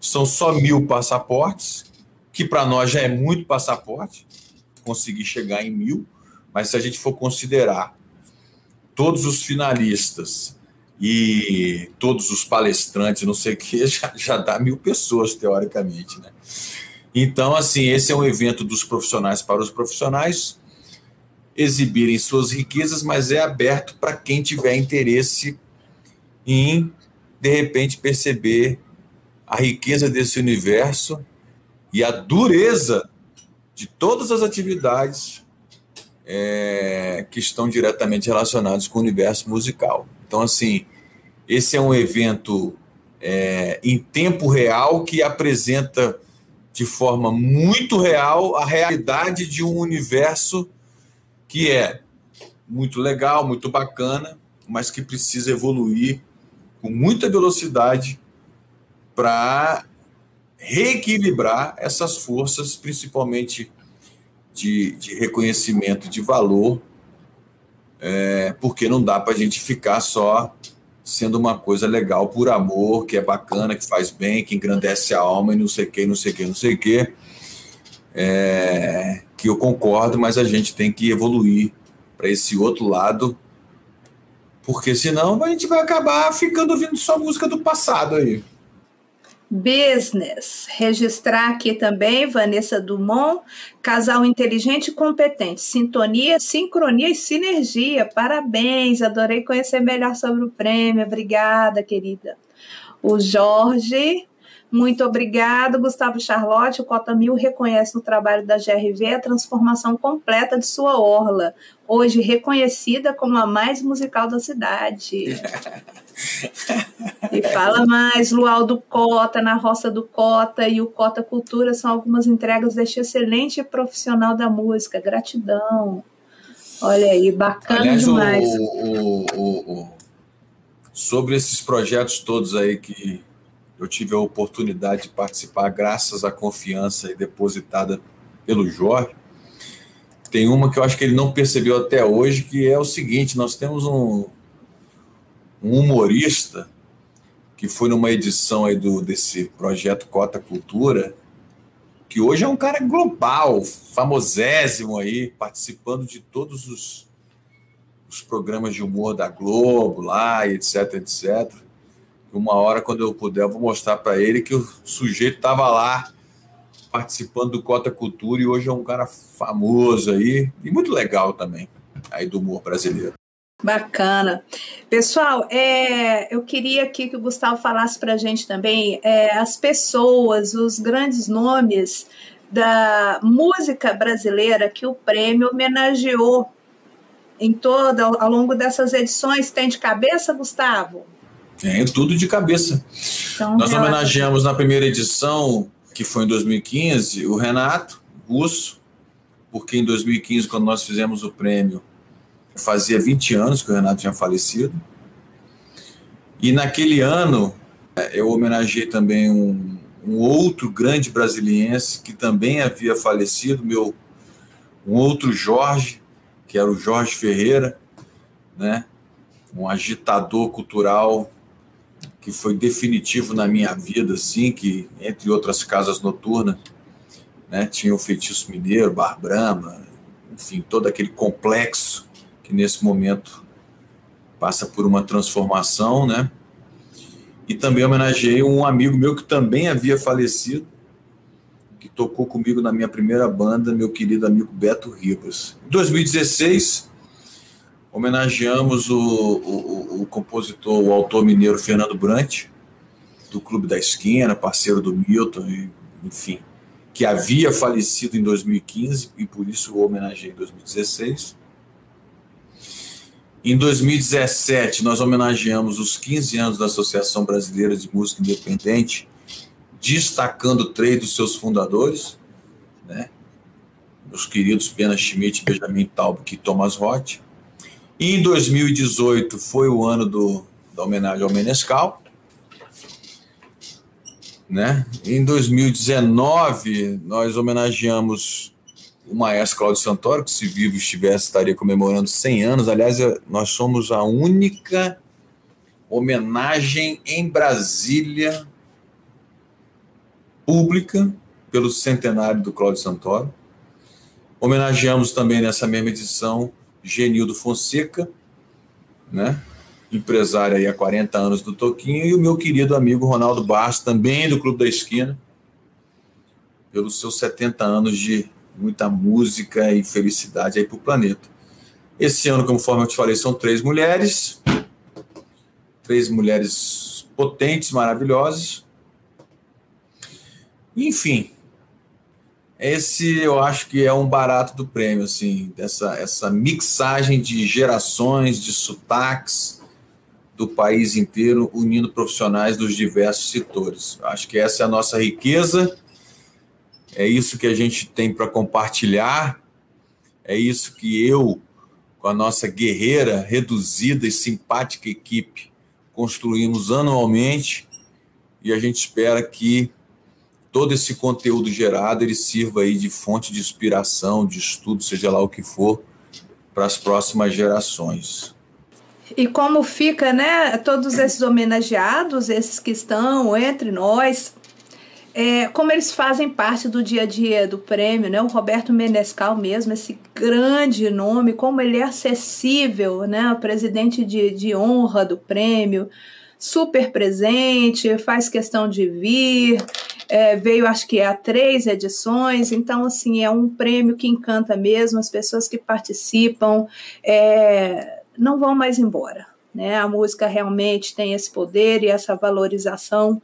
São só mil passaportes, que para nós já é muito passaporte, conseguir chegar em mil, mas se a gente for considerar todos os finalistas e todos os palestrantes, não sei o que, já, já dá mil pessoas, teoricamente, né? Então, assim, esse é um evento dos profissionais para os profissionais exibirem suas riquezas, mas é aberto para quem tiver interesse em, de repente, perceber a riqueza desse universo e a dureza de todas as atividades é, que estão diretamente relacionadas com o universo musical. Então, assim, esse é um evento é, em tempo real que apresenta de forma muito real a realidade de um universo que é muito legal, muito bacana, mas que precisa evoluir com muita velocidade para reequilibrar essas forças, principalmente de, de reconhecimento de valor, é, porque não dá para a gente ficar só sendo uma coisa legal por amor, que é bacana, que faz bem, que engrandece a alma e não sei o que, não sei o que, não sei o que. É, que eu concordo, mas a gente tem que evoluir para esse outro lado, porque senão a gente vai acabar ficando ouvindo só música do passado aí. Business. Registrar aqui também Vanessa Dumont, casal inteligente e competente, sintonia, sincronia e sinergia. Parabéns, adorei conhecer melhor sobre o prêmio. Obrigada, querida. O Jorge muito obrigado, Gustavo Charlotte. O Cota Mil reconhece no trabalho da GRV a transformação completa de sua orla, hoje reconhecida como a mais musical da cidade. e fala mais, Lualdo Cota, na Roça do Cota e o Cota Cultura são algumas entregas deste excelente profissional da música. Gratidão. Olha aí, bacana Aliás, demais. O, o, o, sobre esses projetos todos aí que eu tive a oportunidade de participar graças à confiança depositada pelo Jorge. Tem uma que eu acho que ele não percebeu até hoje, que é o seguinte: nós temos um, um humorista que foi numa edição aí do, desse projeto Cota Cultura, que hoje é um cara global, famosésimo aí, participando de todos os, os programas de humor da Globo lá, etc, etc uma hora, quando eu puder, eu vou mostrar para ele que o sujeito estava lá participando do Cota Cultura e hoje é um cara famoso aí e muito legal também, aí do humor brasileiro. Bacana. Pessoal, é, eu queria aqui que o Gustavo falasse para a gente também é, as pessoas, os grandes nomes da música brasileira que o prêmio homenageou em toda ao longo dessas edições. Tem de cabeça, Gustavo? Tenho tudo de cabeça. Então, Nós homenageamos na primeira edição, que foi em 2015, o Renato Russo, porque em 2015, quando nós fizemos o prêmio, fazia 20 anos que o Renato tinha falecido. E naquele ano, Eu homenageei também um, um outro grande brasiliense que também havia falecido, meu um outro Jorge, que era o Jorge Ferreira, né? Um agitador cultural que foi definitivo na minha vida, assim, que entre outras casas noturnas, né, tinha o Feitiço Mineiro, Bar Brahma, enfim, todo aquele complexo que nesse momento passa por uma transformação, né? E também homenageei um amigo meu que também havia falecido, que tocou comigo na minha primeira banda, meu querido amigo Beto Ribas. Em 2016, homenageamos o, o, o compositor, o autor mineiro Fernando Brant, do Clube da Esquina, parceiro do Milton, enfim, que havia falecido em 2015 e por isso o homenageei em 2016. Em 2017, nós homenageamos os 15 anos da Associação Brasileira de Música Independente, destacando três dos seus fundadores, né? Meus queridos Pena Schmidt, Benjamin Taubke e Thomas Roth. Em 2018 foi o ano do, da homenagem ao Menescal. Né? Em 2019, nós homenageamos o maestro Cláudio Santoro, que se vivo estivesse, estaria comemorando 100 anos. Aliás, nós somos a única homenagem em Brasília pública pelo centenário do Cláudio Santoro. Homenageamos também nessa mesma edição Genildo Fonseca, né? empresário aí há 40 anos do Toquinho, e o meu querido amigo Ronaldo Barros, também do Clube da Esquina, pelos seus 70 anos de muita música e felicidade aí para o planeta. Esse ano, conforme eu te falei, são três mulheres, três mulheres potentes, maravilhosas. Enfim, esse eu acho que é um barato do prêmio, assim, dessa essa mixagem de gerações, de sotaques do país inteiro, unindo profissionais dos diversos setores. Acho que essa é a nossa riqueza. É isso que a gente tem para compartilhar, é isso que eu, com a nossa guerreira, reduzida e simpática equipe, construímos anualmente. E a gente espera que todo esse conteúdo gerado ele sirva aí de fonte de inspiração, de estudo, seja lá o que for, para as próximas gerações. E como fica, né, todos esses homenageados, esses que estão entre nós, é, como eles fazem parte do dia a dia do prêmio, né? O Roberto Menescal mesmo, esse grande nome, como ele é acessível, né? O presidente de, de honra do prêmio, super presente, faz questão de vir, é, veio acho que há três edições, então assim, é um prêmio que encanta mesmo, as pessoas que participam é, não vão mais embora. Né? A música realmente tem esse poder e essa valorização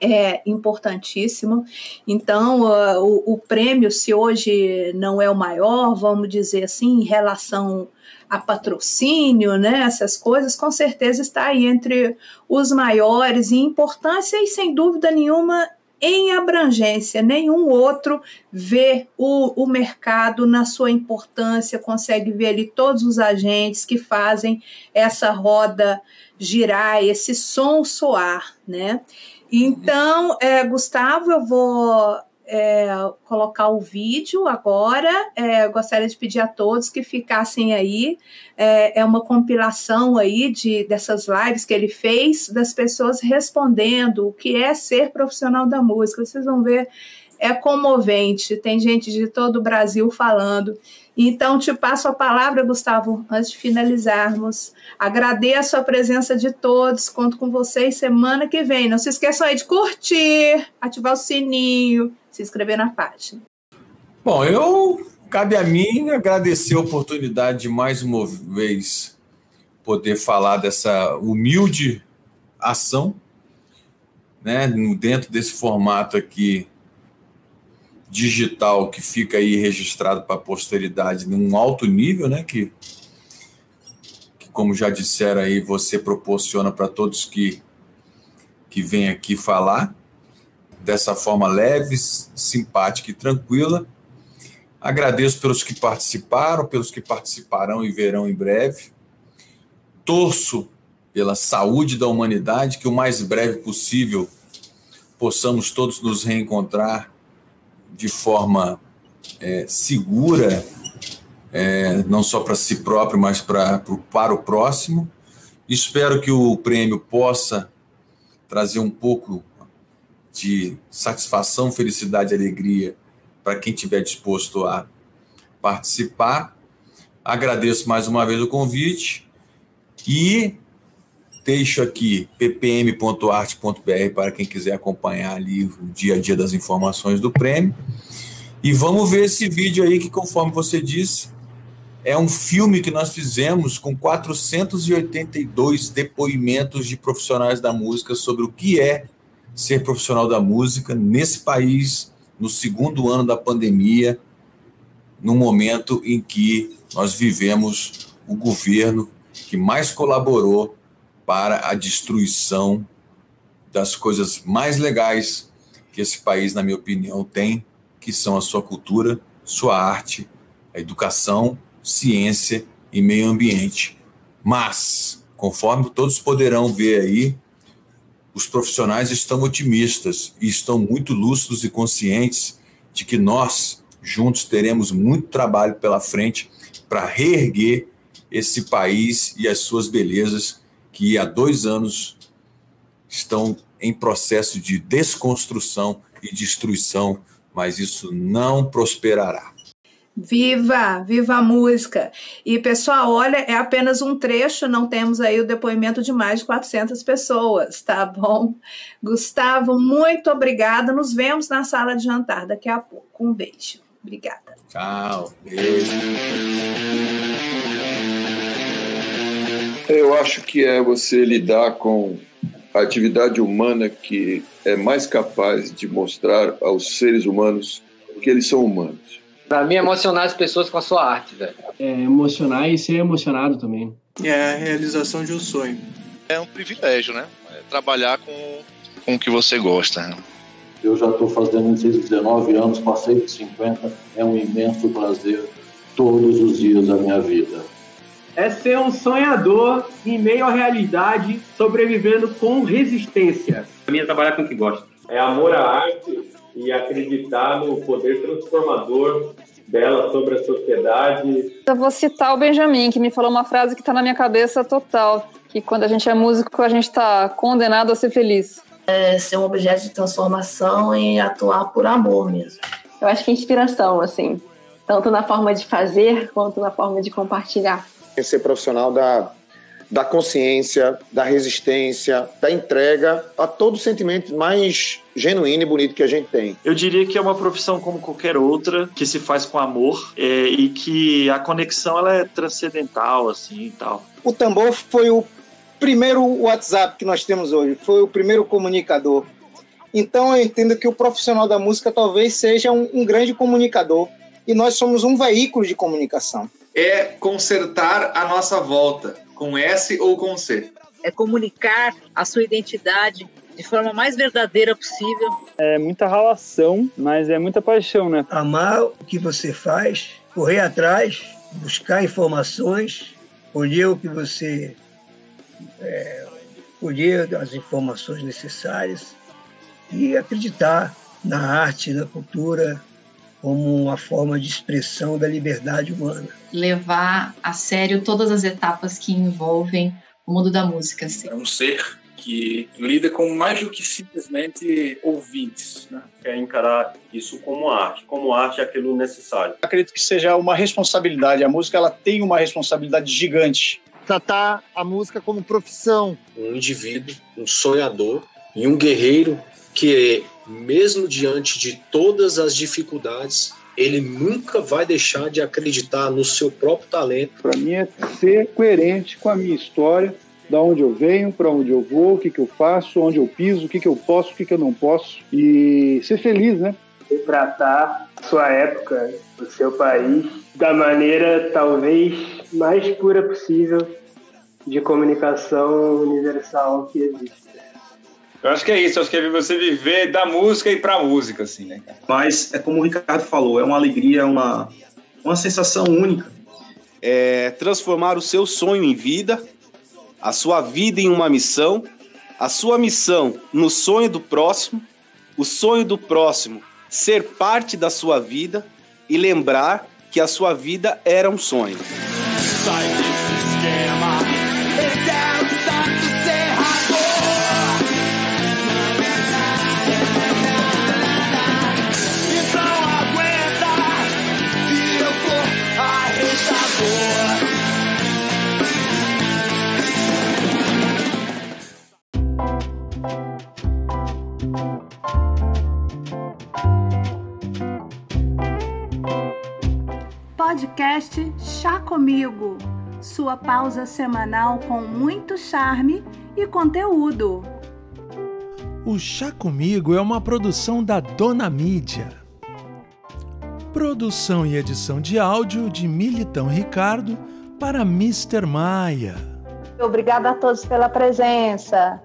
é importantíssimo. Então, uh, o, o, prêmio, se hoje não é o maior, vamos dizer assim, em relação a patrocínio, né, essas coisas, com certeza está aí entre os maiores em importância e, sem dúvida nenhuma, em abrangência. Nenhum outro vê o, o mercado na sua importância, consegue ver ali todos os agentes que fazem essa roda girar, esse som soar, né? Então, é, Gustavo, eu vou é, colocar o vídeo agora. É, gostaria de pedir a todos que ficassem aí. É, é, uma compilação aí de, dessas lives que ele fez, das pessoas respondendo o que é ser profissional da música. Vocês vão ver, é comovente. Tem gente de todo o Brasil falando. Então, te passo a palavra, Gustavo, antes de finalizarmos. Agradeço a presença de todos, conto com vocês semana que vem. Não se esqueçam aí de curtir, ativar o sininho, se inscrever na página. Bom, eu cabe a mim agradecer a oportunidade de mais uma vez poder falar dessa humilde ação, né, dentro desse formato aqui digital que fica aí registrado para a posteridade num alto nível, né? Que, que, como já disseram aí, você proporciona para todos que, que vêm aqui falar dessa forma leve, simpática e tranquila. Agradeço pelos que participaram, pelos que participarão e verão em breve. Torço pela saúde da humanidade, que o mais breve possível possamos todos nos reencontrar de forma é, segura, é, não só para si próprio, mas pra, pro, para o próximo. Espero que o prêmio possa trazer um pouco de satisfação, felicidade alegria para quem estiver disposto a participar. Agradeço mais uma vez o convite e deixo aqui ppm.arte.br para quem quiser acompanhar ali o dia a dia das informações do prêmio. E vamos ver esse vídeo aí que, conforme você disse, é um filme que nós fizemos com 482 depoimentos de profissionais da música sobre o que é ser profissional da música nesse país, no segundo ano da pandemia, no momento em que nós vivemos o governo que mais colaborou para a destruição das coisas mais legais que esse país, na minha opinião, tem, que são a sua cultura, sua arte, a educação, ciência e meio ambiente. Mas, conforme todos poderão ver aí, os profissionais estão otimistas e estão muito lúcidos e conscientes de que nós, juntos, teremos muito trabalho pela frente para reerguer esse país e as suas belezas que há dois anos estão em processo de desconstrução e destruição, mas isso não prosperará. Viva, viva a música. E pessoal, olha, é apenas um trecho, não temos aí o depoimento de mais de 400 pessoas, tá bom? Gustavo, muito obrigada. Nos vemos na sala de jantar daqui a pouco. Um beijo. Obrigada. Tchau. Beijo. Eu acho que é você lidar com a atividade humana que é mais capaz de mostrar aos seres humanos que eles são humanos. Pra mim, emocionar as pessoas com a sua arte, velho. É, emocionar e ser emocionado também. É a realização de um sonho. É um privilégio, né? É trabalhar com, com o que você gosta. Né? Eu já estou fazendo esses 19 anos, passei de 50, é um imenso prazer todos os dias da minha vida. É ser um sonhador em meio à realidade, sobrevivendo com resistência. Para mim é trabalhar com o que gosta. É amor à arte e acreditar no poder transformador dela sobre a sociedade. Eu vou citar o Benjamin, que me falou uma frase que está na minha cabeça total, que quando a gente é músico, a gente está condenado a ser feliz. É ser um objeto de transformação e atuar por amor mesmo. Eu acho que é inspiração, assim, tanto na forma de fazer quanto na forma de compartilhar. Ser profissional da da consciência, da resistência, da entrega a todo o sentimento mais genuíno e bonito que a gente tem. Eu diria que é uma profissão como qualquer outra, que se faz com amor é, e que a conexão ela é transcendental, assim e tal. O tambor foi o primeiro WhatsApp que nós temos hoje, foi o primeiro comunicador. Então eu entendo que o profissional da música talvez seja um, um grande comunicador e nós somos um veículo de comunicação. É consertar a nossa volta com S ou com C. É comunicar a sua identidade de forma mais verdadeira possível. É muita relação, mas é muita paixão, né? Amar o que você faz, correr atrás, buscar informações, colher o que você é, colher as informações necessárias e acreditar na arte, na cultura, como uma forma de expressão da liberdade humana. Levar a sério todas as etapas que envolvem o mundo da música. Assim. É um ser que lida com mais do que simplesmente ouvintes, né? Quer encarar isso como arte, como arte é aquilo necessário. Acredito que seja uma responsabilidade. A música ela tem uma responsabilidade gigante. Tratar a música como profissão. Um indivíduo, um sonhador e um guerreiro que mesmo diante de todas as dificuldades, ele nunca vai deixar de acreditar no seu próprio talento. Para mim é ser coerente com a minha história, da onde eu venho, para onde eu vou, o que, que eu faço, onde eu piso, o que, que eu posso, o que, que eu não posso e ser feliz, né? Retratar sua época, o seu país, da maneira talvez mais pura possível de comunicação universal que existe. Eu acho que é isso, eu acho que é você viver da música e pra música, assim, né, cara? Mas, é como o Ricardo falou, é uma alegria, uma, uma sensação única. É transformar o seu sonho em vida a sua vida em uma missão, a sua missão no sonho do próximo, o sonho do próximo ser parte da sua vida e lembrar que a sua vida era um sonho. Sai Podcast Chá Comigo, sua pausa semanal com muito charme e conteúdo. O Chá Comigo é uma produção da Dona Mídia. Produção e edição de áudio de Militão Ricardo para Mr. Maia. Obrigada a todos pela presença.